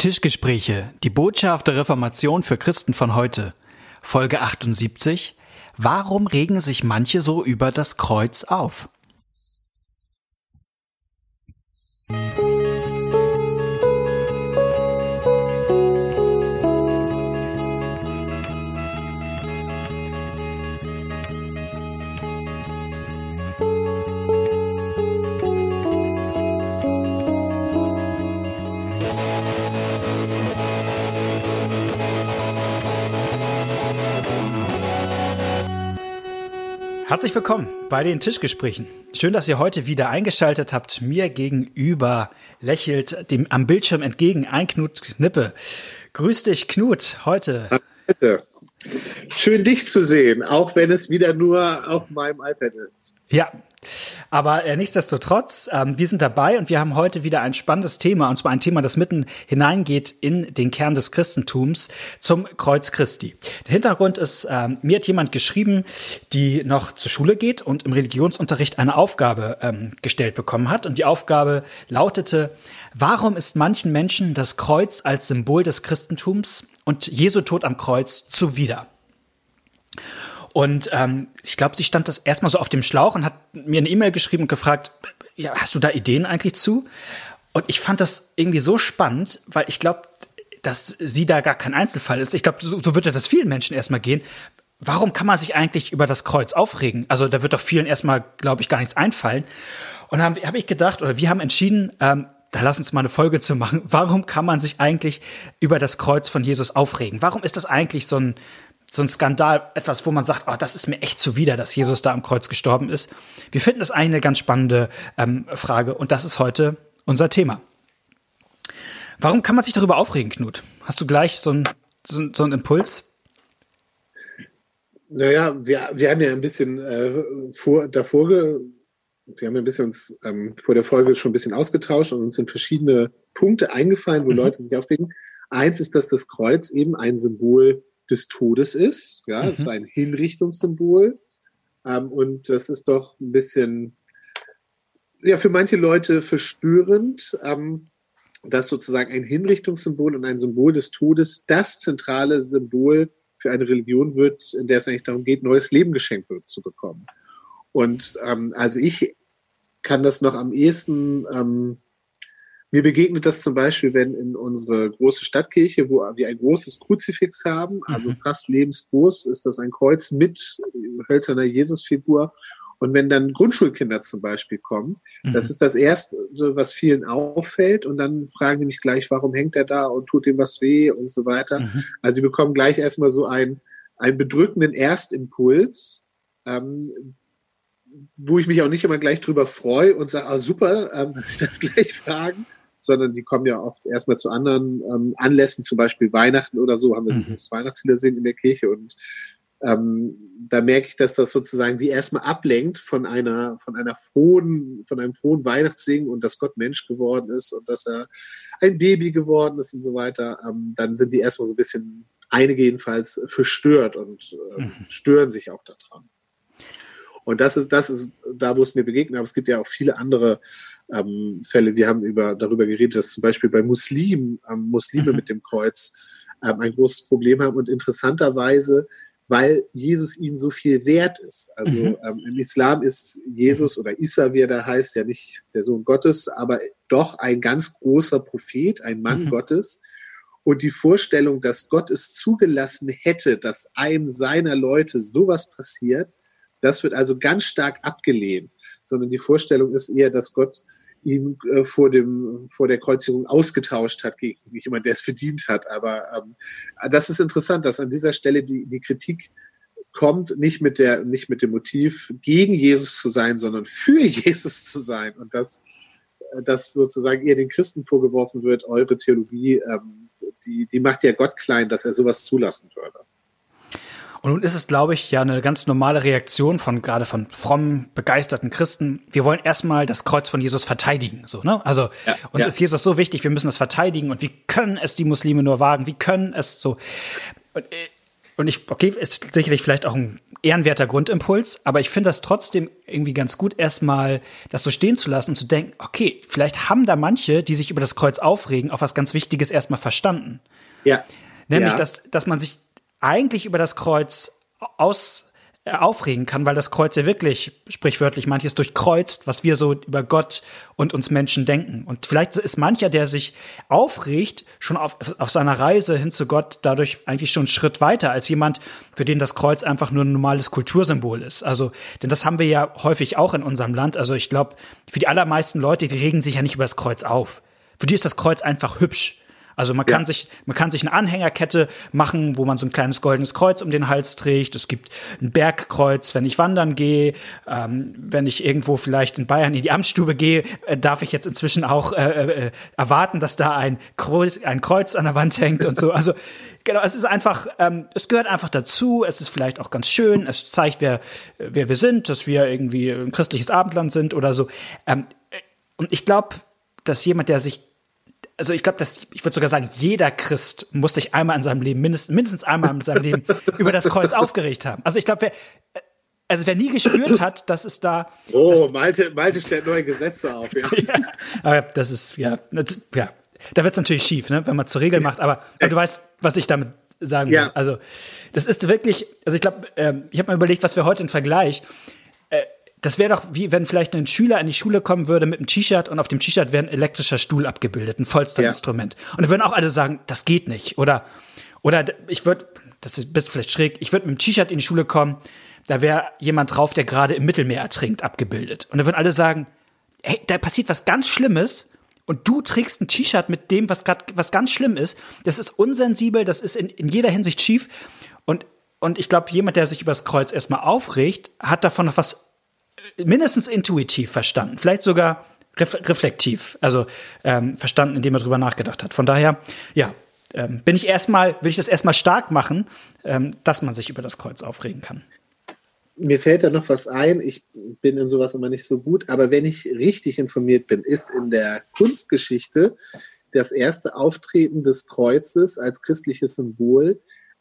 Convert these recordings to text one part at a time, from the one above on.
Tischgespräche, die Botschaft der Reformation für Christen von heute. Folge 78. Warum regen sich manche so über das Kreuz auf? Herzlich willkommen bei den Tischgesprächen. Schön, dass ihr heute wieder eingeschaltet habt. Mir gegenüber lächelt dem am Bildschirm entgegen ein Knut Knippe. Grüß dich, Knut, heute. Bitte. Schön dich zu sehen, auch wenn es wieder nur auf meinem iPad ist. Ja, aber äh, nichtsdestotrotz, ähm, wir sind dabei und wir haben heute wieder ein spannendes Thema, und zwar ein Thema, das mitten hineingeht in den Kern des Christentums zum Kreuz Christi. Der Hintergrund ist, ähm, mir hat jemand geschrieben, die noch zur Schule geht und im Religionsunterricht eine Aufgabe ähm, gestellt bekommen hat. Und die Aufgabe lautete, warum ist manchen Menschen das Kreuz als Symbol des Christentums und Jesu Tod am Kreuz zuwider. Und ähm, ich glaube, sie stand das erstmal so auf dem Schlauch und hat mir eine E-Mail geschrieben und gefragt, ja, hast du da Ideen eigentlich zu? Und ich fand das irgendwie so spannend, weil ich glaube, dass sie da gar kein Einzelfall ist. Ich glaube, so, so würde das vielen Menschen erstmal gehen. Warum kann man sich eigentlich über das Kreuz aufregen? Also da wird doch vielen erstmal, glaube ich, gar nichts einfallen. Und habe hab ich gedacht, oder wir haben entschieden, ähm, da lass uns mal eine Folge zu machen. Warum kann man sich eigentlich über das Kreuz von Jesus aufregen? Warum ist das eigentlich so ein, so ein Skandal, etwas, wo man sagt, oh, das ist mir echt zuwider, dass Jesus da am Kreuz gestorben ist? Wir finden das eine ganz spannende ähm, Frage und das ist heute unser Thema. Warum kann man sich darüber aufregen, Knut? Hast du gleich so einen so, so einen Impuls? Naja, wir, wir haben ja ein bisschen äh, vor, davor ge, wir haben ein bisschen uns ähm, vor der Folge schon ein bisschen ausgetauscht und uns sind verschiedene Punkte eingefallen, wo mhm. Leute sich aufregen. Eins ist, dass das Kreuz eben ein Symbol des Todes ist. Ja, es mhm. war ein Hinrichtungssymbol. Ähm, und das ist doch ein bisschen, ja, für manche Leute verstörend, ähm, dass sozusagen ein Hinrichtungssymbol und ein Symbol des Todes das zentrale Symbol für eine Religion wird, in der es eigentlich darum geht, neues Leben geschenkt zu bekommen. Und ähm, also ich kann das noch am ehesten, ähm, mir begegnet das zum Beispiel, wenn in unsere große Stadtkirche, wo wir ein großes Kruzifix haben, also mhm. fast lebensgroß, ist das ein Kreuz mit hölzerner Jesusfigur. Und wenn dann Grundschulkinder zum Beispiel kommen, mhm. das ist das Erste, was vielen auffällt. Und dann fragen die mich gleich, warum hängt er da und tut ihm was weh und so weiter. Mhm. Also sie bekommen gleich erstmal so einen, einen bedrückenden Erstimpuls, ähm, wo ich mich auch nicht immer gleich drüber freue und sage, ah, super, ähm, dass Sie das gleich fragen, sondern die kommen ja oft erstmal zu anderen ähm, Anlässen, zum Beispiel Weihnachten oder so, haben wir mhm. das Weihnachtslieder singen in der Kirche und ähm, da merke ich, dass das sozusagen die erstmal ablenkt von einer, von einer frohen, von einem frohen Weihnachtssingen und dass Gott Mensch geworden ist und dass er ein Baby geworden ist und so weiter. Ähm, dann sind die erstmal so ein bisschen, einige jedenfalls, verstört und äh, mhm. stören sich auch daran. Und das ist, das ist da, wo es mir begegnet. Aber es gibt ja auch viele andere ähm, Fälle. Wir haben über, darüber geredet, dass zum Beispiel bei Muslimen, ähm, Muslime mhm. mit dem Kreuz ähm, ein großes Problem haben. Und interessanterweise, weil Jesus ihnen so viel wert ist. Also mhm. ähm, im Islam ist Jesus oder Isa, wie er da heißt, ja nicht der Sohn Gottes, aber doch ein ganz großer Prophet, ein Mann mhm. Gottes. Und die Vorstellung, dass Gott es zugelassen hätte, dass einem seiner Leute sowas passiert, das wird also ganz stark abgelehnt, sondern die Vorstellung ist eher, dass Gott ihn äh, vor dem vor der Kreuzigung ausgetauscht hat gegen nicht jemand, der es verdient hat. Aber ähm, das ist interessant, dass an dieser Stelle die die Kritik kommt nicht mit der nicht mit dem Motiv gegen Jesus zu sein, sondern für Jesus zu sein und dass dass sozusagen eher den Christen vorgeworfen wird, eure Theologie, ähm, die die macht ja Gott klein, dass er sowas zulassen würde. Und nun ist es, glaube ich, ja eine ganz normale Reaktion von gerade von frommen, begeisterten Christen. Wir wollen erstmal das Kreuz von Jesus verteidigen, so, ne? Also, ja, uns ja. ist Jesus so wichtig, wir müssen es verteidigen und wie können es die Muslime nur wagen? Wie können es so? Und, äh, und ich, okay, ist sicherlich vielleicht auch ein ehrenwerter Grundimpuls, aber ich finde das trotzdem irgendwie ganz gut, erstmal das so stehen zu lassen und zu denken, okay, vielleicht haben da manche, die sich über das Kreuz aufregen, auch was ganz Wichtiges erstmal verstanden. Ja. Nämlich, ja. Dass, dass man sich eigentlich über das Kreuz aus äh, aufregen kann, weil das Kreuz ja wirklich sprichwörtlich manches durchkreuzt, was wir so über Gott und uns Menschen denken. Und vielleicht ist mancher, der sich aufregt, schon auf, auf seiner Reise hin zu Gott dadurch eigentlich schon einen Schritt weiter als jemand, für den das Kreuz einfach nur ein normales Kultursymbol ist. Also, denn das haben wir ja häufig auch in unserem Land. Also ich glaube, für die allermeisten Leute, die regen sich ja nicht über das Kreuz auf. Für die ist das Kreuz einfach hübsch. Also man kann sich, man kann sich eine Anhängerkette machen, wo man so ein kleines goldenes Kreuz um den Hals trägt. Es gibt ein Bergkreuz, wenn ich wandern gehe. Ähm, wenn ich irgendwo vielleicht in Bayern in die Amtsstube gehe, äh, darf ich jetzt inzwischen auch äh, äh, erwarten, dass da ein Kreuz, ein Kreuz an der Wand hängt und so. Also genau, es ist einfach, ähm, es gehört einfach dazu. Es ist vielleicht auch ganz schön. Es zeigt, wer, wer wir sind, dass wir irgendwie ein christliches Abendland sind oder so. Ähm, und ich glaube, dass jemand, der sich also ich glaube, dass ich würde sogar sagen, jeder Christ muss sich einmal in seinem Leben, mindestens, mindestens einmal in seinem Leben über das Kreuz aufgeregt haben. Also ich glaube, wer, also wer nie gespürt hat, dass es da. Oh, Malte, Malte stellt neue Gesetze auf, ja. ja aber das ist, ja, ja. Da wird es natürlich schief, ne, wenn man zur Regel macht, aber, aber du weißt, was ich damit sagen will. Ja. Also, das ist wirklich, also ich glaube, ähm, ich habe mir überlegt, was wir heute im Vergleich das wäre doch wie wenn vielleicht ein Schüler in die Schule kommen würde mit einem T-Shirt und auf dem T-Shirt wäre ein elektrischer Stuhl abgebildet, ein Vollster-Instrument. Ja. Und dann würden auch alle sagen, das geht nicht. Oder, oder ich würde, das ist bist vielleicht schräg, ich würde mit einem T-Shirt in die Schule kommen, da wäre jemand drauf, der gerade im Mittelmeer ertrinkt, abgebildet. Und dann würden alle sagen, hey, da passiert was ganz Schlimmes und du trägst ein T-Shirt mit dem, was gerade was ganz schlimm ist. Das ist unsensibel, das ist in, in jeder Hinsicht schief. Und, und ich glaube, jemand, der sich übers Kreuz erstmal aufregt, hat davon noch was mindestens intuitiv verstanden, vielleicht sogar ref reflektiv, also ähm, verstanden, indem er drüber nachgedacht hat. Von daher, ja, ähm, bin ich erstmal, will ich das erstmal stark machen, ähm, dass man sich über das Kreuz aufregen kann. Mir fällt da noch was ein. Ich bin in sowas immer nicht so gut, aber wenn ich richtig informiert bin, ist in der Kunstgeschichte das erste Auftreten des Kreuzes als christliches Symbol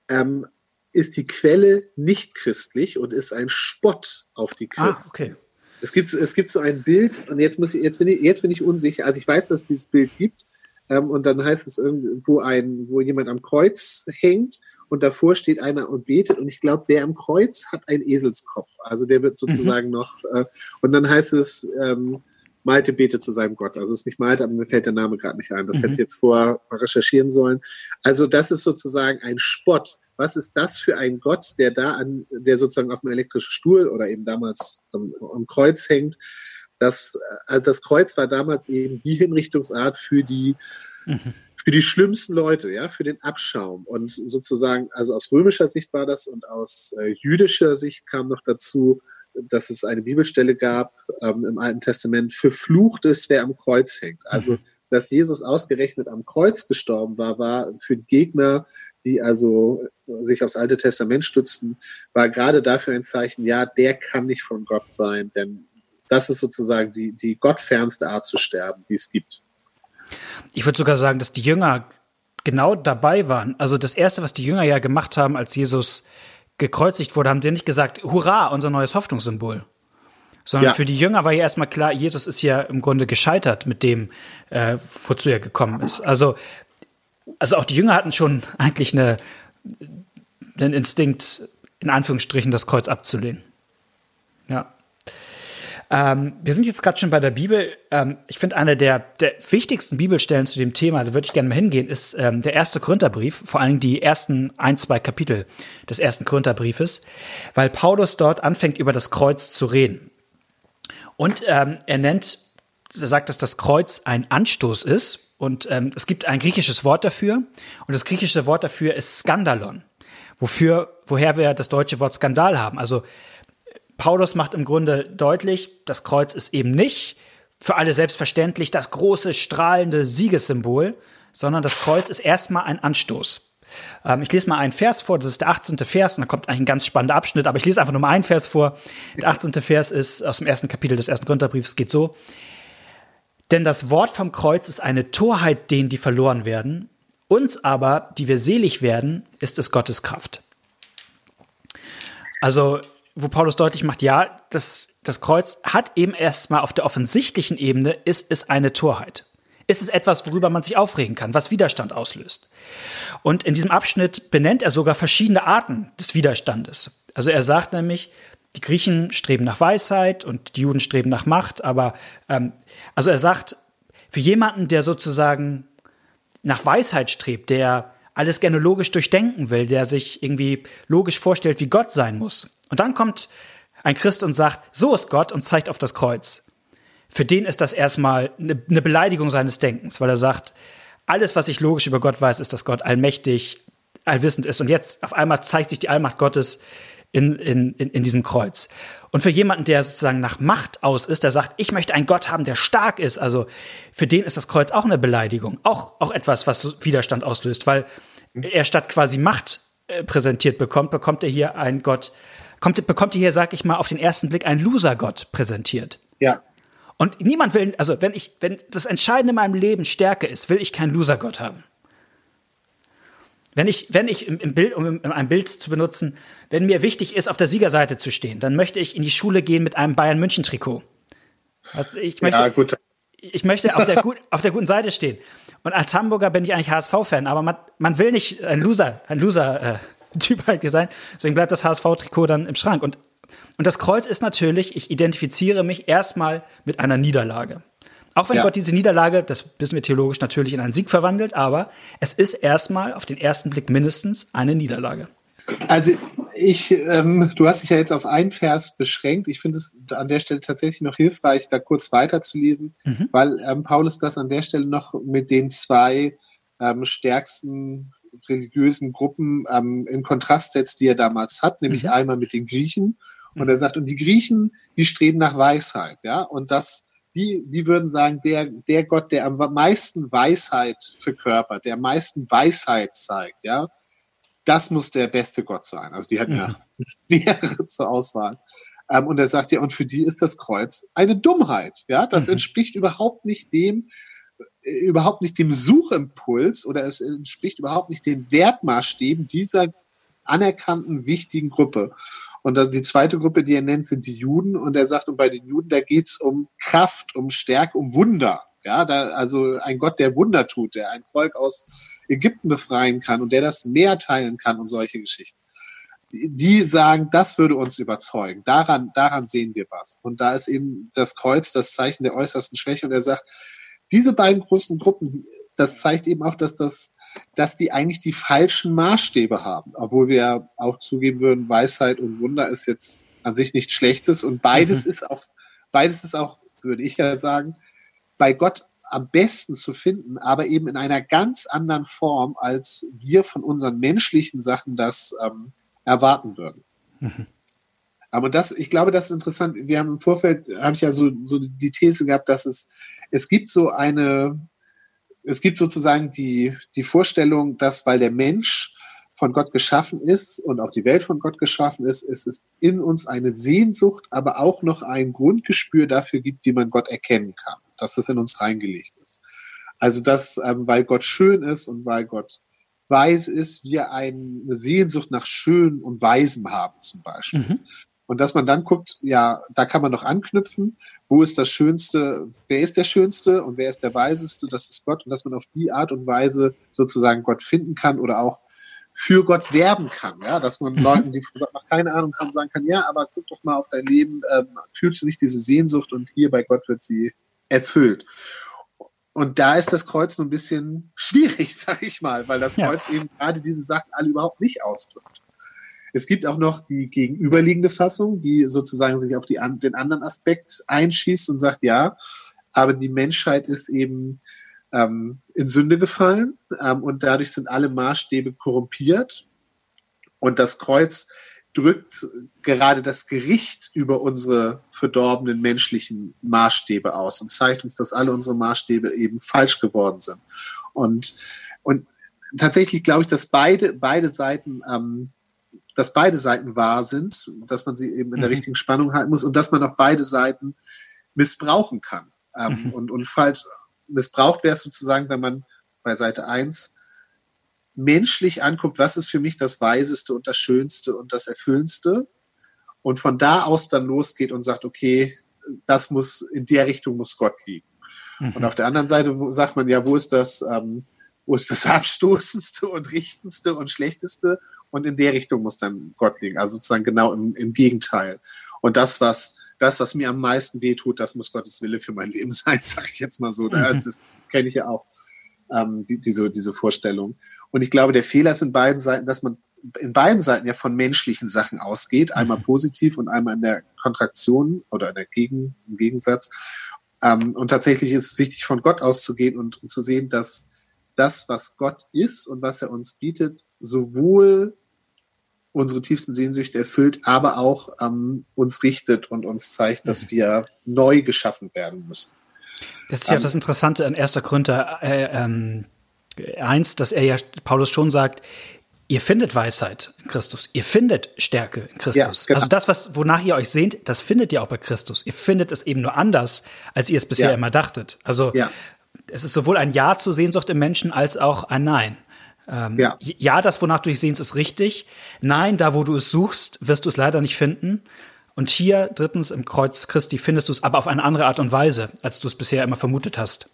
ähm, ist die Quelle nicht christlich und ist ein Spott auf die ah, Christen. Ah, okay. Es gibt, es gibt so ein Bild, und jetzt, muss ich, jetzt, bin ich, jetzt bin ich unsicher. Also ich weiß, dass es dieses Bild gibt. Ähm, und dann heißt es irgendwo ein, wo jemand am Kreuz hängt und davor steht einer und betet. Und ich glaube, der am Kreuz hat einen Eselskopf. Also der wird sozusagen mhm. noch. Äh, und dann heißt es, ähm, Malte betet zu seinem Gott. Also es ist nicht Malte, aber mir fällt der Name gerade nicht ein. Das mhm. hätte ich jetzt vorher recherchieren sollen. Also das ist sozusagen ein Spott was ist das für ein Gott, der da an, der sozusagen auf dem elektrischen Stuhl oder eben damals am, am Kreuz hängt. Das, also das Kreuz war damals eben die Hinrichtungsart für die, mhm. für die schlimmsten Leute, ja, für den Abschaum. Und sozusagen, also aus römischer Sicht war das und aus äh, jüdischer Sicht kam noch dazu, dass es eine Bibelstelle gab ähm, im Alten Testament, verflucht ist, wer am Kreuz hängt. Also, mhm. dass Jesus ausgerechnet am Kreuz gestorben war, war für die Gegner die also sich aufs Alte Testament stützten, war gerade dafür ein Zeichen, ja, der kann nicht von Gott sein, denn das ist sozusagen die, die gottfernste Art zu sterben, die es gibt. Ich würde sogar sagen, dass die Jünger genau dabei waren. Also das Erste, was die Jünger ja gemacht haben, als Jesus gekreuzigt wurde, haben sie nicht gesagt, hurra, unser neues Hoffnungssymbol. Sondern ja. für die Jünger war ja erstmal klar, Jesus ist ja im Grunde gescheitert mit dem, äh, wozu er gekommen ist. Also also auch die Jünger hatten schon eigentlich eine, einen Instinkt, in Anführungsstrichen, das Kreuz abzulehnen. Ja. Ähm, wir sind jetzt gerade schon bei der Bibel. Ähm, ich finde, eine der, der wichtigsten Bibelstellen zu dem Thema, da würde ich gerne mal hingehen, ist ähm, der erste Korintherbrief, vor allem die ersten ein, zwei Kapitel des ersten Korintherbriefes, weil Paulus dort anfängt, über das Kreuz zu reden. Und ähm, er nennt, er sagt, dass das Kreuz ein Anstoß ist und ähm, es gibt ein griechisches Wort dafür. Und das griechische Wort dafür ist Skandalon. Wofür, woher wir das deutsche Wort Skandal haben. Also Paulus macht im Grunde deutlich, das Kreuz ist eben nicht für alle selbstverständlich das große, strahlende Siegessymbol, sondern das Kreuz ist erstmal ein Anstoß. Ähm, ich lese mal einen Vers vor, das ist der 18. Vers, und da kommt eigentlich ein ganz spannender Abschnitt, aber ich lese einfach nur mal einen Vers vor. Der 18. Vers ist aus dem ersten Kapitel des ersten Gründerbriefs, geht so. Denn das Wort vom Kreuz ist eine Torheit denen, die verloren werden. Uns aber, die wir selig werden, ist es Gottes Kraft. Also, wo Paulus deutlich macht, ja, das, das Kreuz hat eben erstmal auf der offensichtlichen Ebene, ist es eine Torheit. Ist es etwas, worüber man sich aufregen kann, was Widerstand auslöst. Und in diesem Abschnitt benennt er sogar verschiedene Arten des Widerstandes. Also er sagt nämlich, die Griechen streben nach Weisheit und die Juden streben nach Macht, aber ähm, also er sagt, für jemanden, der sozusagen nach Weisheit strebt, der alles gerne logisch durchdenken will, der sich irgendwie logisch vorstellt, wie Gott sein muss. Und dann kommt ein Christ und sagt, so ist Gott und zeigt auf das Kreuz. Für den ist das erstmal eine, eine Beleidigung seines Denkens, weil er sagt, alles, was ich logisch über Gott weiß, ist, dass Gott allmächtig, allwissend ist. Und jetzt auf einmal zeigt sich die Allmacht Gottes in, in, in, in diesem Kreuz. Und für jemanden, der sozusagen nach Macht aus ist, der sagt, ich möchte einen Gott haben, der stark ist, also für den ist das Kreuz auch eine Beleidigung, auch, auch etwas, was Widerstand auslöst, weil er statt quasi Macht äh, präsentiert bekommt, bekommt er hier einen Gott, kommt, bekommt er hier, sag ich mal, auf den ersten Blick einen Loser-Gott präsentiert. Ja. Und niemand will, also wenn ich, wenn das Entscheidende in meinem Leben Stärke ist, will ich keinen Loser-Gott haben. Wenn ich, wenn ich im, im Bild, um ein Bild zu benutzen, wenn mir wichtig ist, auf der Siegerseite zu stehen, dann möchte ich in die Schule gehen mit einem Bayern München Trikot. Also ich möchte, ja, gut. ich möchte auf der, gut, auf der guten Seite stehen. Und als Hamburger bin ich eigentlich HSV-Fan, aber man, man will nicht ein Loser, ein Loser-Typ äh, eigentlich sein. Deswegen bleibt das HSV-Trikot dann im Schrank. Und, und das Kreuz ist natürlich, ich identifiziere mich erstmal mit einer Niederlage. Auch wenn ja. Gott diese Niederlage, das wissen wir theologisch natürlich, in einen Sieg verwandelt, aber es ist erstmal auf den ersten Blick mindestens eine Niederlage. Also ich, ähm, du hast dich ja jetzt auf einen Vers beschränkt. Ich finde es an der Stelle tatsächlich noch hilfreich, da kurz weiterzulesen, mhm. weil ähm, Paulus das an der Stelle noch mit den zwei ähm, stärksten religiösen Gruppen ähm, in Kontrast setzt, die er damals hat, nämlich mhm. einmal mit den Griechen. Und er sagt, und die Griechen, die streben nach Weisheit, ja, und das die, die würden sagen, der, der Gott, der am meisten Weisheit verkörpert, der am meisten Weisheit zeigt, ja, das muss der beste Gott sein. Also die hatten ja, ja mehrere zur Auswahl. Ähm, und er sagt ja, und für die ist das Kreuz eine Dummheit. Ja, das mhm. entspricht überhaupt nicht dem, äh, überhaupt nicht dem Suchimpuls oder es entspricht überhaupt nicht den Wertmaßstäben dieser anerkannten, wichtigen Gruppe. Und die zweite Gruppe, die er nennt, sind die Juden. Und er sagt, und bei den Juden, da geht's um Kraft, um Stärke, um Wunder. Ja, da, also ein Gott, der Wunder tut, der ein Volk aus Ägypten befreien kann und der das Meer teilen kann und solche Geschichten. Die, die sagen, das würde uns überzeugen. Daran, daran sehen wir was. Und da ist eben das Kreuz das Zeichen der äußersten Schwäche. Und er sagt, diese beiden großen Gruppen, die, das zeigt eben auch, dass das dass die eigentlich die falschen Maßstäbe haben. Obwohl wir auch zugeben würden, Weisheit und Wunder ist jetzt an sich nichts Schlechtes und beides mhm. ist auch, beides ist auch, würde ich ja sagen, bei Gott am besten zu finden, aber eben in einer ganz anderen Form, als wir von unseren menschlichen Sachen das ähm, erwarten würden. Mhm. Aber das, ich glaube, das ist interessant. Wir haben im Vorfeld, habe ich ja so, so die These gehabt, dass es, es gibt so eine, es gibt sozusagen die, die Vorstellung, dass weil der Mensch von Gott geschaffen ist und auch die Welt von Gott geschaffen ist, es ist in uns eine Sehnsucht, aber auch noch ein Grundgespür dafür gibt, wie man Gott erkennen kann, dass das in uns reingelegt ist. Also dass, ähm, weil Gott schön ist und weil Gott weise ist, wir eine Sehnsucht nach Schön und Weisem haben zum Beispiel. Mhm. Und dass man dann guckt, ja, da kann man noch anknüpfen, wo ist das Schönste, wer ist der Schönste und wer ist der Weiseste, das ist Gott. Und dass man auf die Art und Weise sozusagen Gott finden kann oder auch für Gott werben kann. Ja, dass man mhm. Leuten, die von Gott noch keine Ahnung haben, sagen kann, ja, aber guck doch mal auf dein Leben, ähm, fühlst du nicht diese Sehnsucht und hier bei Gott wird sie erfüllt. Und da ist das Kreuz nur ein bisschen schwierig, sag ich mal, weil das Kreuz ja. eben gerade diese Sachen alle überhaupt nicht ausdrückt. Es gibt auch noch die gegenüberliegende Fassung, die sozusagen sich auf die, den anderen Aspekt einschießt und sagt, ja, aber die Menschheit ist eben ähm, in Sünde gefallen ähm, und dadurch sind alle Maßstäbe korrumpiert. Und das Kreuz drückt gerade das Gericht über unsere verdorbenen menschlichen Maßstäbe aus und zeigt uns, dass alle unsere Maßstäbe eben falsch geworden sind. Und, und tatsächlich glaube ich, dass beide, beide Seiten ähm, dass beide Seiten wahr sind, dass man sie eben in der mhm. richtigen Spannung halten muss und dass man auch beide Seiten missbrauchen kann. Ähm, mhm. und, und falsch missbraucht wäre es sozusagen, wenn man bei Seite 1 menschlich anguckt, was ist für mich das Weiseste und das Schönste und das Erfüllendste. und von da aus dann losgeht und sagt, okay, das muss, in der Richtung muss Gott liegen. Mhm. Und auf der anderen Seite sagt man ja, wo ist das, ähm, wo ist das abstoßendste und richtendste und schlechteste? Und in der Richtung muss dann Gott liegen. Also sozusagen genau im, im Gegenteil. Und das, was, das, was mir am meisten wehtut, das muss Gottes Wille für mein Leben sein, sage ich jetzt mal so. Mhm. Das kenne ich ja auch, ähm, die, diese, diese Vorstellung. Und ich glaube, der Fehler ist in beiden Seiten, dass man in beiden Seiten ja von menschlichen Sachen ausgeht, einmal mhm. positiv und einmal in der Kontraktion oder in der Gegen, im Gegensatz. Ähm, und tatsächlich ist es wichtig, von Gott auszugehen und, und zu sehen, dass das, was Gott ist und was er uns bietet, sowohl unsere tiefsten Sehnsüchte erfüllt, aber auch ähm, uns richtet und uns zeigt, dass mhm. wir neu geschaffen werden müssen. Das ist ja ähm, das Interessante an 1. Korinther äh, ähm, 1, dass er ja Paulus schon sagt, ihr findet Weisheit in Christus, ihr findet Stärke in Christus. Ja, genau. Also das, was, wonach ihr euch sehnt, das findet ihr auch bei Christus. Ihr findet es eben nur anders, als ihr es bisher ja. immer dachtet. Also ja. es ist sowohl ein Ja zur Sehnsucht im Menschen als auch ein Nein. Ähm, ja. ja, das, wonach du dich sehnst, ist richtig. Nein, da, wo du es suchst, wirst du es leider nicht finden. Und hier, drittens, im Kreuz Christi findest du es aber auf eine andere Art und Weise, als du es bisher immer vermutet hast.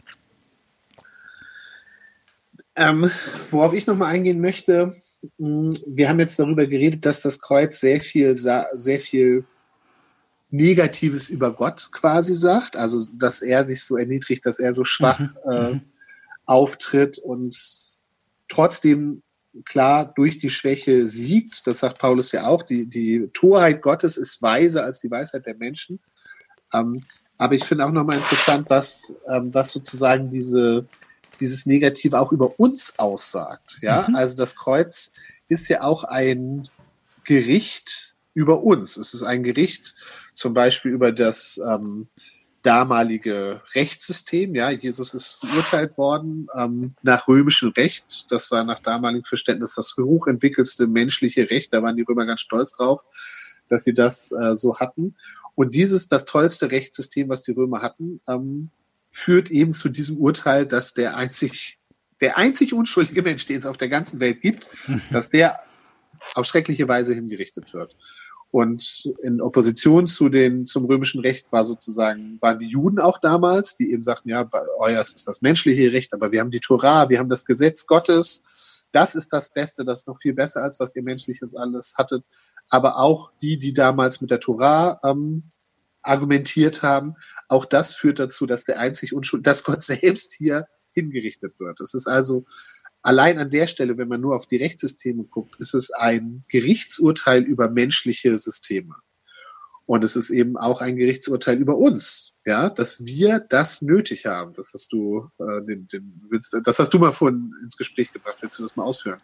Ähm, worauf ich nochmal eingehen möchte, hm, wir haben jetzt darüber geredet, dass das Kreuz sehr viel, sehr viel Negatives über Gott quasi sagt. Also, dass er sich so erniedrigt, dass er so schwach mhm. äh, mhm. auftritt und trotzdem klar durch die Schwäche siegt. Das sagt Paulus ja auch. Die, die Torheit Gottes ist weiser als die Weisheit der Menschen. Ähm, aber ich finde auch nochmal interessant, was, ähm, was sozusagen diese, dieses Negative auch über uns aussagt. Ja, mhm. also das Kreuz ist ja auch ein Gericht über uns. Es ist ein Gericht zum Beispiel über das ähm, damalige Rechtssystem. Ja, Jesus ist verurteilt worden ähm, nach römischem Recht. Das war nach damaligem Verständnis das hochentwickelste menschliche Recht. Da waren die Römer ganz stolz drauf, dass sie das äh, so hatten. Und dieses, das tollste Rechtssystem, was die Römer hatten, ähm, führt eben zu diesem Urteil, dass der einzig, der einzig unschuldige Mensch, den es auf der ganzen Welt gibt, dass der auf schreckliche Weise hingerichtet wird. Und in Opposition zu den, zum römischen Recht war sozusagen, waren die Juden auch damals, die eben sagten, ja, euer ist das menschliche Recht, aber wir haben die Torah, wir haben das Gesetz Gottes. Das ist das Beste, das ist noch viel besser, als was ihr menschliches alles hattet. Aber auch die, die damals mit der Torah ähm, argumentiert haben. Auch das führt dazu, dass der einzig Unschuld, dass Gott selbst hier hingerichtet wird. Es ist also allein an der Stelle, wenn man nur auf die Rechtssysteme guckt, ist es ein Gerichtsurteil über menschliche Systeme. Und es ist eben auch ein Gerichtsurteil über uns, ja, dass wir das nötig haben. Das hast du, äh, den, den, willst, das hast du mal vorhin ins Gespräch gebracht. Willst du das mal ausführen?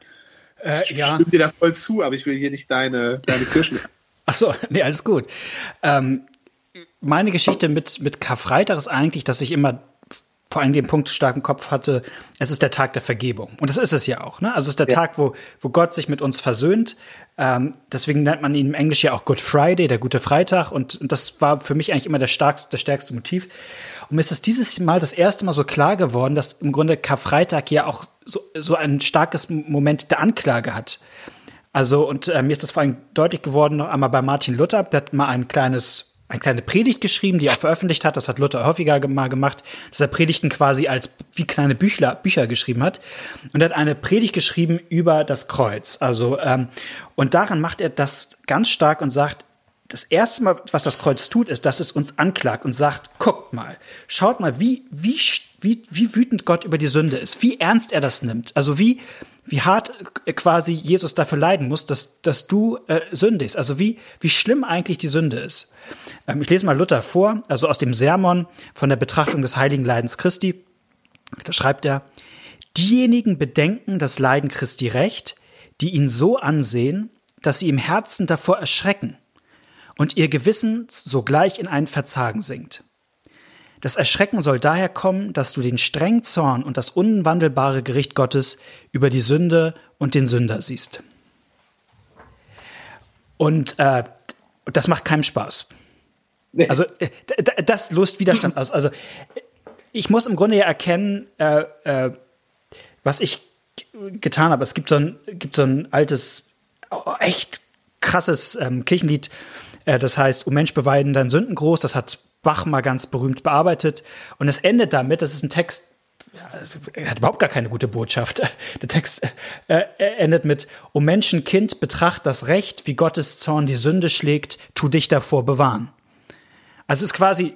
Äh, ich ja. stimme dir da voll zu, aber ich will hier nicht deine, deine Kirschen. Ach so, nee, alles gut. Ähm, meine Geschichte mit, mit Karfreitag ist eigentlich, dass ich immer vor allem den Punkt stark im Kopf hatte, es ist der Tag der Vergebung. Und das ist es ja auch. Ne? Also es ist der ja. Tag, wo, wo Gott sich mit uns versöhnt. Ähm, deswegen nennt man ihn im Englisch ja auch Good Friday, der gute Freitag. Und, und das war für mich eigentlich immer der stärkste, der stärkste Motiv. Und mir ist es dieses Mal das erste Mal so klar geworden, dass im Grunde Karfreitag ja auch so, so ein starkes Moment der Anklage hat. Also, und äh, mir ist das vor allem deutlich geworden, noch einmal bei Martin Luther, der hat mal ein kleines eine kleine Predigt geschrieben, die er veröffentlicht hat. Das hat Luther häufiger mal gemacht, dass er Predigten quasi als wie kleine Büchler, Bücher geschrieben hat. Und er hat eine Predigt geschrieben über das Kreuz. Also, ähm, und daran macht er das ganz stark und sagt, das erste Mal, was das Kreuz tut, ist, dass es uns anklagt und sagt, guckt mal, schaut mal, wie, wie, wie, wie wütend Gott über die Sünde ist, wie ernst er das nimmt. Also wie, wie hart äh, quasi Jesus dafür leiden muss, dass, dass du äh, sündigst. Also wie, wie schlimm eigentlich die Sünde ist. Ähm, ich lese mal Luther vor, also aus dem Sermon von der Betrachtung des heiligen Leidens Christi. Da schreibt er, diejenigen bedenken das Leiden Christi recht, die ihn so ansehen, dass sie im Herzen davor erschrecken und ihr Gewissen sogleich in ein Verzagen sinkt. Das Erschrecken soll daher kommen, dass du den strengen Zorn und das unwandelbare Gericht Gottes über die Sünde und den Sünder siehst. Und äh, das macht keinem Spaß. Nee. Also äh, das löst Widerstand aus. Also ich muss im Grunde ja erkennen, äh, äh, was ich getan habe. Es gibt so ein, gibt so ein altes, echt krasses ähm, Kirchenlied Äh, das heißt, um Mensch beweiden dein Sünden groß. Das hat Bach mal ganz berühmt bearbeitet. Und es endet damit, das ist ein Text, er hat überhaupt gar keine gute Botschaft. Der Text äh, endet mit, O Menschenkind, betracht das Recht, wie Gottes Zorn die Sünde schlägt, tu dich davor bewahren. Also es ist quasi,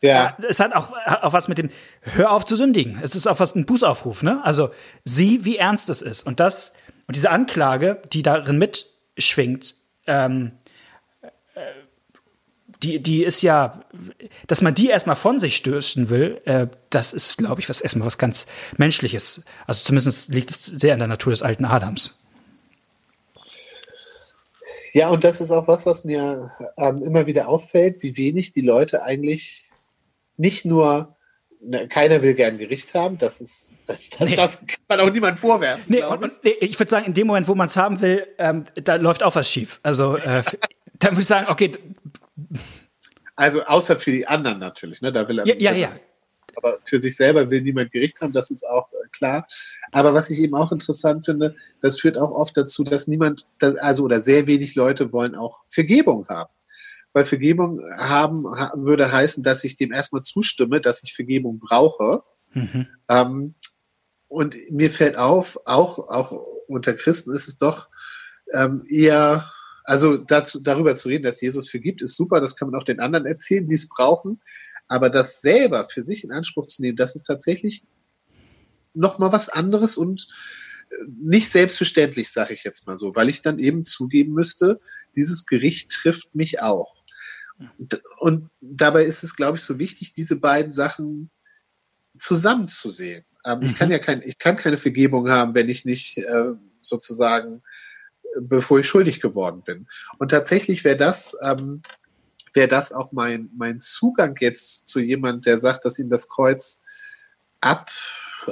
ja. es hat auch, auch was mit dem, hör auf zu sündigen. Es ist auch was, ein Bußaufruf, ne? Also sieh, wie ernst es ist. Und das, und diese Anklage, die darin mitschwingt, ähm, die, die ist ja, dass man die erstmal von sich stößen will, äh, das ist, glaube ich, was erstmal was ganz Menschliches. Also zumindest liegt es sehr in der Natur des alten Adams. Ja, und das ist auch was, was mir ähm, immer wieder auffällt, wie wenig die Leute eigentlich nicht nur ne, keiner will gern Gericht haben, das ist, das, nee. das kann man auch niemand vorwerfen. Nee, und, und, nee, ich würde sagen, in dem Moment, wo man es haben will, ähm, da läuft auch was schief. Also äh, dann würde ich sagen, okay, also außer für die anderen natürlich, ne? Da will er. Ja, ja, ja. Aber für sich selber will niemand Gericht haben, das ist auch äh, klar. Aber was ich eben auch interessant finde, das führt auch oft dazu, dass niemand, also oder sehr wenig Leute wollen auch Vergebung haben. Weil Vergebung haben würde heißen, dass ich dem erstmal zustimme, dass ich Vergebung brauche. Mhm. Ähm, und mir fällt auf, auch, auch unter Christen ist es doch ähm, eher also dazu, darüber zu reden, dass Jesus vergibt, ist super. Das kann man auch den anderen erzählen, die es brauchen. Aber das selber für sich in Anspruch zu nehmen, das ist tatsächlich noch mal was anderes und äh, nicht selbstverständlich, sage ich jetzt mal so, weil ich dann eben zugeben müsste, dieses Gericht trifft mich auch. Und, und dabei ist es, glaube ich, so wichtig, diese beiden Sachen zusammenzusehen. Ähm, mhm. Ich kann ja kein, ich kann keine Vergebung haben, wenn ich nicht äh, sozusagen bevor ich schuldig geworden bin. Und tatsächlich wäre das, ähm, wäre das auch mein, mein Zugang jetzt zu jemand, der sagt, dass ihm das Kreuz ab,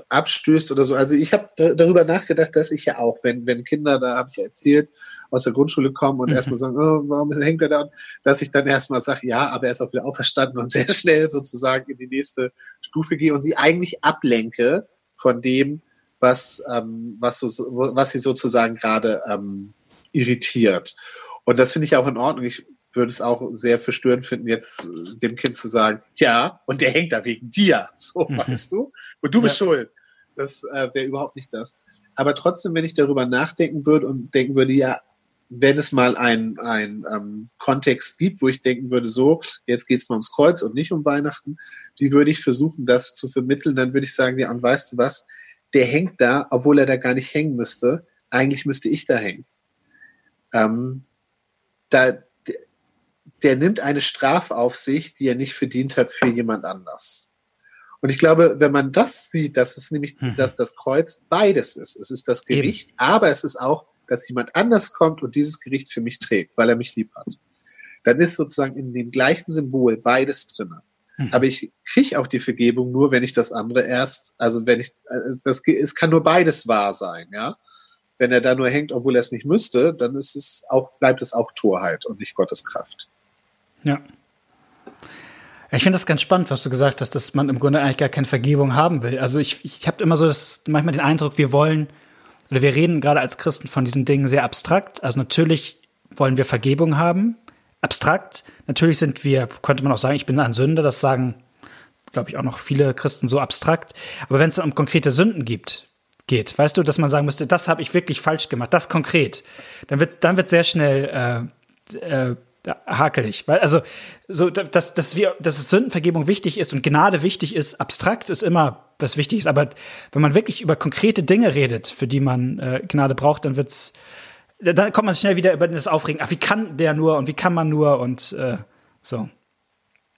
abstößt oder so. Also ich habe darüber nachgedacht, dass ich ja auch, wenn, wenn Kinder, da habe ich ja erzählt, aus der Grundschule kommen und mhm. erstmal sagen, oh, warum hängt er da? Dass ich dann erstmal sage, ja, aber er ist auch wieder auferstanden und sehr schnell sozusagen in die nächste Stufe gehe und sie eigentlich ablenke von dem, was, ähm, was, so, was sie sozusagen gerade ähm, irritiert. Und das finde ich auch in Ordnung. Ich würde es auch sehr verstörend finden, jetzt dem Kind zu sagen, ja, und der hängt da wegen dir, so mhm. weißt du, und du bist ja. schuld. Das äh, wäre überhaupt nicht das. Aber trotzdem, wenn ich darüber nachdenken würde und denken würde, ja, wenn es mal einen ähm, Kontext gibt, wo ich denken würde, so, jetzt geht es mal ums Kreuz und nicht um Weihnachten, wie würde ich versuchen, das zu vermitteln, dann würde ich sagen, ja, und weißt du was, der hängt da, obwohl er da gar nicht hängen müsste. Eigentlich müsste ich da hängen. Ähm, da, der, der nimmt eine Strafe auf sich, die er nicht verdient hat für jemand anders. Und ich glaube, wenn man das sieht, dass es nämlich, mhm. dass das Kreuz beides ist. Es ist das Gericht, Eben. aber es ist auch, dass jemand anders kommt und dieses Gericht für mich trägt, weil er mich lieb hat. Dann ist sozusagen in dem gleichen Symbol beides drinne. Mhm. Aber ich kriege auch die Vergebung nur, wenn ich das andere erst, also wenn ich, äh, das, es kann nur beides wahr sein, ja. Wenn er da nur hängt, obwohl er es nicht müsste, dann ist es auch, bleibt es auch Torheit und nicht Gottes Kraft. Ja. Ich finde das ganz spannend, was du gesagt hast, dass man im Grunde eigentlich gar keine Vergebung haben will. Also ich, ich habe immer so das, manchmal den Eindruck, wir wollen, oder wir reden gerade als Christen von diesen Dingen sehr abstrakt. Also natürlich wollen wir Vergebung haben, abstrakt. Natürlich sind wir, könnte man auch sagen, ich bin ein Sünder, das sagen, glaube ich, auch noch viele Christen so abstrakt. Aber wenn es um konkrete Sünden gibt, geht, weißt du, dass man sagen müsste, das habe ich wirklich falsch gemacht, das konkret, dann wird dann wird sehr schnell äh, äh, hakelig, weil also so dass dass wir dass es Sündenvergebung wichtig ist und Gnade wichtig ist, abstrakt ist immer was wichtig ist, aber wenn man wirklich über konkrete Dinge redet, für die man äh, Gnade braucht, dann wird's dann kommt man schnell wieder über das Aufregen. Ach, wie kann der nur und wie kann man nur und äh, so.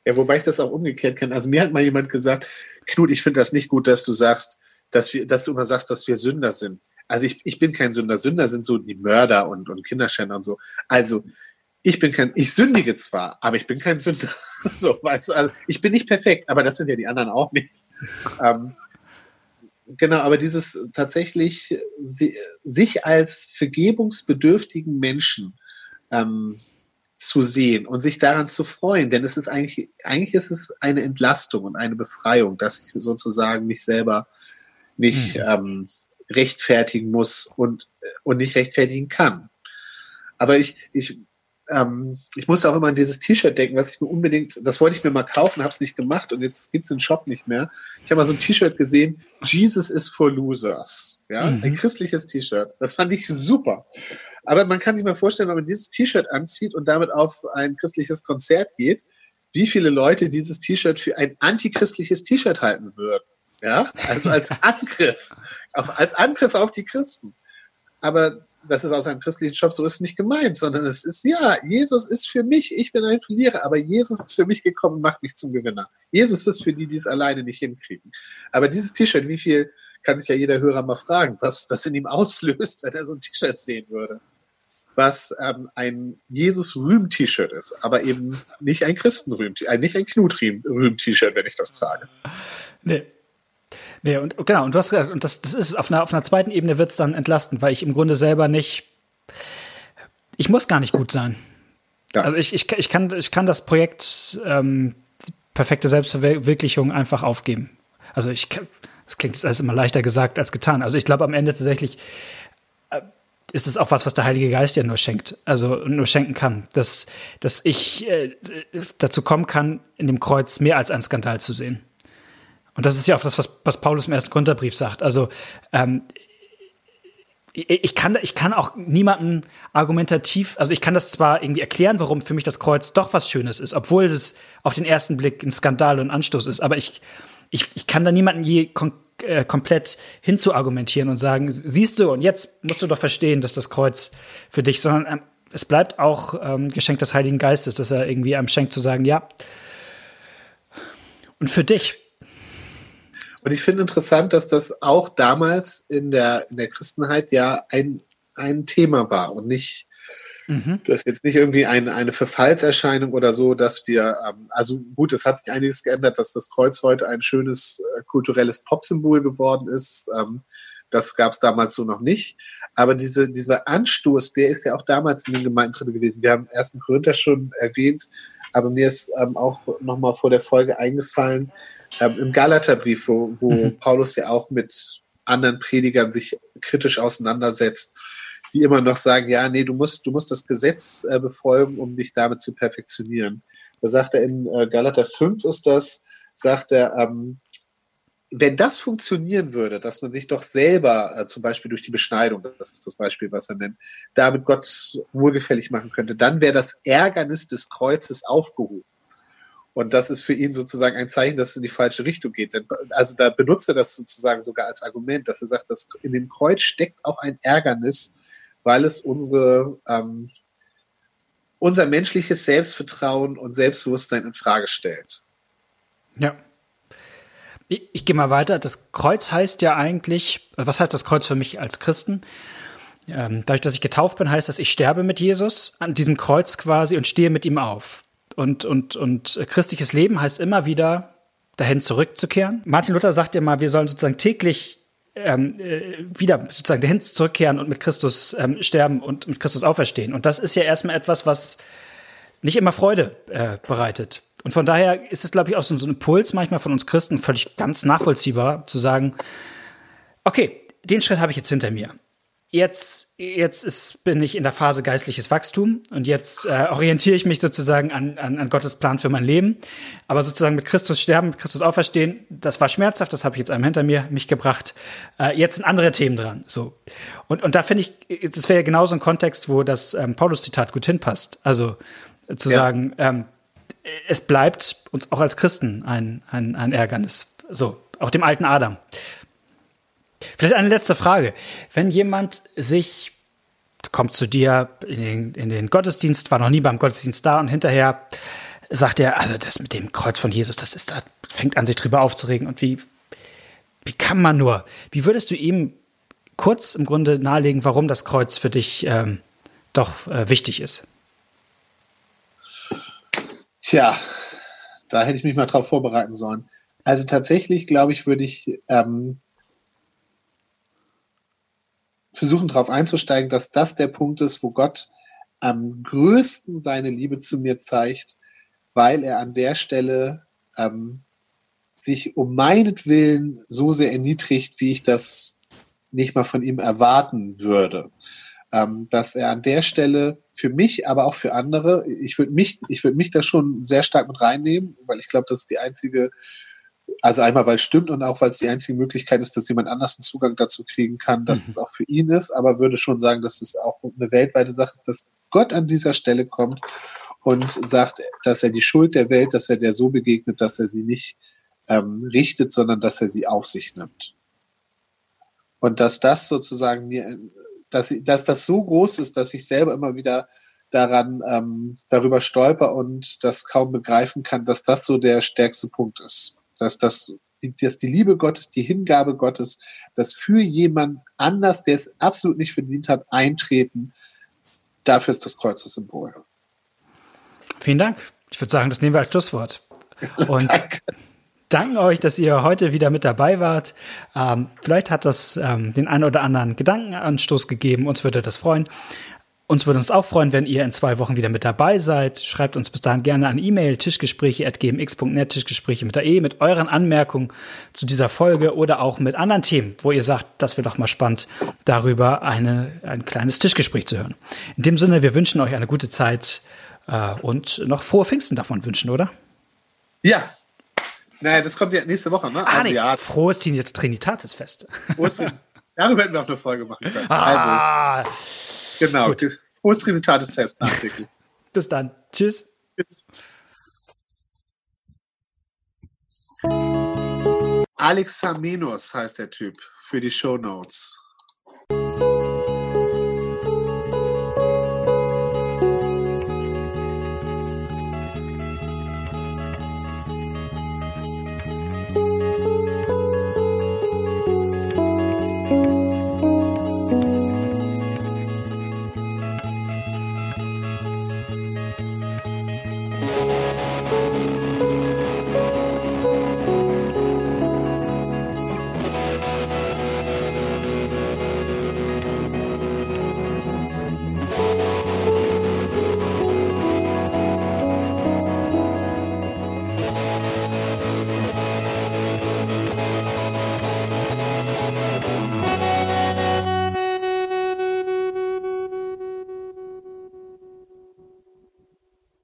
Ja, wobei ich das auch umgekehrt kenne. Also mir hat mal jemand gesagt, Knut, ich finde das nicht gut, dass du sagst, dass wir, dass du immer sagst, dass wir Sünder sind. Also ich, ich bin kein Sünder. Sünder sind so die Mörder und, und Kinderschänder und so. Also ich bin kein, ich sündige zwar, aber ich bin kein Sünder. so, weißt du, also ich bin nicht perfekt, aber das sind ja die anderen auch nicht. ähm, Genau, aber dieses tatsächlich sich als vergebungsbedürftigen Menschen ähm, zu sehen und sich daran zu freuen, denn es ist eigentlich, eigentlich ist es eine Entlastung und eine Befreiung, dass ich sozusagen mich selber nicht mhm. ähm, rechtfertigen muss und, und nicht rechtfertigen kann. Aber ich, ich ähm, ich musste auch immer an dieses T-Shirt denken, was ich mir unbedingt, das wollte ich mir mal kaufen, habe es nicht gemacht und jetzt gibt es den Shop nicht mehr. Ich habe mal so ein T-Shirt gesehen, Jesus is for Losers. Ja, mhm. ein christliches T-Shirt. Das fand ich super. Aber man kann sich mal vorstellen, wenn man dieses T-Shirt anzieht und damit auf ein christliches Konzert geht, wie viele Leute dieses T-Shirt für ein antichristliches T-Shirt halten würden. Ja, also als Angriff, auf, als Angriff auf die Christen. Aber das ist aus einem christlichen Shop, so ist es nicht gemeint, sondern es ist, ja, Jesus ist für mich, ich bin ein Verlierer, aber Jesus ist für mich gekommen macht mich zum Gewinner. Jesus ist für die, die es alleine nicht hinkriegen. Aber dieses T-Shirt, wie viel, kann sich ja jeder Hörer mal fragen, was das in ihm auslöst, wenn er so ein T-Shirt sehen würde. Was ähm, ein Jesus-Rühm-T-Shirt ist, aber eben nicht ein Christen-Rühm-T-Shirt, äh, nicht ein Knut-Rühm-T-Shirt, wenn ich das trage. Nee, Nee, und genau, und du hast gesagt, und das, das ist auf einer, auf einer zweiten Ebene wird es dann entlastend, weil ich im Grunde selber nicht, ich muss gar nicht gut sein. Ja. Also ich, ich, ich, kann, ich kann das Projekt ähm, perfekte Selbstverwirklichung einfach aufgeben. Also ich das klingt jetzt alles immer leichter gesagt als getan. Also ich glaube am Ende tatsächlich äh, ist es auch was, was der Heilige Geist ja nur schenkt, also nur schenken kann, dass, dass ich äh, dazu kommen kann, in dem Kreuz mehr als einen Skandal zu sehen. Und das ist ja auch das, was, was Paulus im ersten Gründerbrief sagt. Also ähm, ich kann, ich kann auch niemanden argumentativ, also ich kann das zwar irgendwie erklären, warum für mich das Kreuz doch was Schönes ist, obwohl es auf den ersten Blick ein Skandal und Anstoß ist, aber ich, ich, ich kann da niemanden je kom äh, komplett hinzuargumentieren und sagen, siehst du, und jetzt musst du doch verstehen, dass das Kreuz für dich, sondern ähm, es bleibt auch ähm, Geschenk des Heiligen Geistes, dass er irgendwie einem schenkt zu sagen, ja, und für dich, und ich finde interessant, dass das auch damals in der, in der Christenheit ja ein, ein Thema war und nicht, mhm. das jetzt nicht irgendwie ein, eine Verfallserscheinung oder so, dass wir, ähm, also gut, es hat sich einiges geändert, dass das Kreuz heute ein schönes äh, kulturelles Popsymbol geworden ist. Ähm, das gab es damals so noch nicht. Aber diese, dieser Anstoß, der ist ja auch damals in den Gemeinden drin gewesen. Wir haben ersten Korinther schon erwähnt, aber mir ist ähm, auch nochmal vor der Folge eingefallen, ähm, im Galaterbrief, wo, wo mhm. Paulus ja auch mit anderen Predigern sich kritisch auseinandersetzt, die immer noch sagen, ja, nee, du musst, du musst das Gesetz äh, befolgen, um dich damit zu perfektionieren. Da sagt er in äh, Galater 5 ist das, sagt er, ähm, wenn das funktionieren würde, dass man sich doch selber, äh, zum Beispiel durch die Beschneidung, das ist das Beispiel, was er nennt, damit Gott wohlgefällig machen könnte, dann wäre das Ärgernis des Kreuzes aufgehoben. Und das ist für ihn sozusagen ein Zeichen, dass es in die falsche Richtung geht. Also da benutzt er das sozusagen sogar als Argument, dass er sagt, dass in dem Kreuz steckt auch ein Ärgernis, weil es unsere, ähm, unser menschliches Selbstvertrauen und Selbstbewusstsein in Frage stellt. Ja. Ich, ich gehe mal weiter. Das Kreuz heißt ja eigentlich, was heißt das Kreuz für mich als Christen? Ähm, dadurch, dass ich getauft bin, heißt das, ich sterbe mit Jesus an diesem Kreuz quasi und stehe mit ihm auf. Und, und, und christliches Leben heißt immer wieder, dahin zurückzukehren. Martin Luther sagt ja mal, wir sollen sozusagen täglich ähm, äh, wieder sozusagen dahin zurückkehren und mit Christus ähm, sterben und mit Christus auferstehen. Und das ist ja erstmal etwas, was nicht immer Freude äh, bereitet. Und von daher ist es, glaube ich, auch so, so ein Impuls manchmal von uns Christen völlig ganz nachvollziehbar zu sagen, okay, den Schritt habe ich jetzt hinter mir jetzt, jetzt ist, bin ich in der Phase geistliches Wachstum und jetzt äh, orientiere ich mich sozusagen an, an, an Gottes Plan für mein Leben. Aber sozusagen mit Christus sterben, mit Christus auferstehen, das war schmerzhaft, das habe ich jetzt einem hinter mir mich gebracht. Äh, jetzt sind andere Themen dran. So. Und, und da finde ich, das wäre ja genauso ein Kontext, wo das ähm, Paulus-Zitat gut hinpasst. Also äh, zu ja. sagen, ähm, es bleibt uns auch als Christen ein, ein, ein Ärgernis. So, auch dem alten Adam. Vielleicht eine letzte Frage. Wenn jemand sich kommt zu dir in den, in den Gottesdienst, war noch nie beim Gottesdienst da und hinterher sagt er, also das mit dem Kreuz von Jesus, das ist da, fängt an, sich drüber aufzuregen. Und wie, wie kann man nur? Wie würdest du ihm kurz im Grunde nahelegen, warum das Kreuz für dich ähm, doch äh, wichtig ist? Tja, da hätte ich mich mal drauf vorbereiten sollen. Also tatsächlich, glaube ich, würde ich ähm, versuchen darauf einzusteigen, dass das der Punkt ist, wo Gott am größten seine Liebe zu mir zeigt, weil er an der Stelle ähm, sich um meinetwillen so sehr erniedrigt, wie ich das nicht mal von ihm erwarten würde. Ähm, dass er an der Stelle für mich, aber auch für andere. Ich würde mich, ich würde mich da schon sehr stark mit reinnehmen, weil ich glaube, das ist die einzige, also einmal, weil es stimmt und auch, weil es die einzige Möglichkeit ist, dass jemand anders einen Zugang dazu kriegen kann, dass mhm. es auch für ihn ist, aber würde schon sagen, dass es auch eine weltweite Sache ist, dass Gott an dieser Stelle kommt und sagt, dass er die Schuld der Welt, dass er der so begegnet, dass er sie nicht ähm, richtet, sondern dass er sie auf sich nimmt. Und dass das sozusagen mir, dass, dass das so groß ist, dass ich selber immer wieder daran ähm, darüber stolper und das kaum begreifen kann, dass das so der stärkste Punkt ist. Dass das dass die Liebe Gottes, die Hingabe Gottes, das für jemand anders, der es absolut nicht verdient hat, eintreten, dafür ist das Kreuz das Symbol. Vielen Dank. Ich würde sagen, das nehmen wir als Schlusswort. Und Danke danken euch, dass ihr heute wieder mit dabei wart. Ähm, vielleicht hat das ähm, den einen oder anderen Gedankenanstoß gegeben. Uns würde das freuen. Uns würde uns auch freuen, wenn ihr in zwei Wochen wieder mit dabei seid. Schreibt uns bis dahin gerne an E-Mail tischgespräche.gmx.net, Tischgespräche mit der E, mit euren Anmerkungen zu dieser Folge oder auch mit anderen Themen, wo ihr sagt, das wäre doch mal spannend, darüber eine, ein kleines Tischgespräch zu hören. In dem Sinne, wir wünschen euch eine gute Zeit äh, und noch frohe Pfingsten davon wünschen, oder? Ja, naja, das kommt ja nächste Woche, ne? Ah, also, nee. ja. Frohes Trinitatisfest. Darüber hätten wir auch eine Folge machen können. Ah, also, genau. Gut. Frohes Trinitatisfest nachträglich. Bis dann. Tschüss. Tschüss. Alexamenos heißt der Typ für die Show Notes.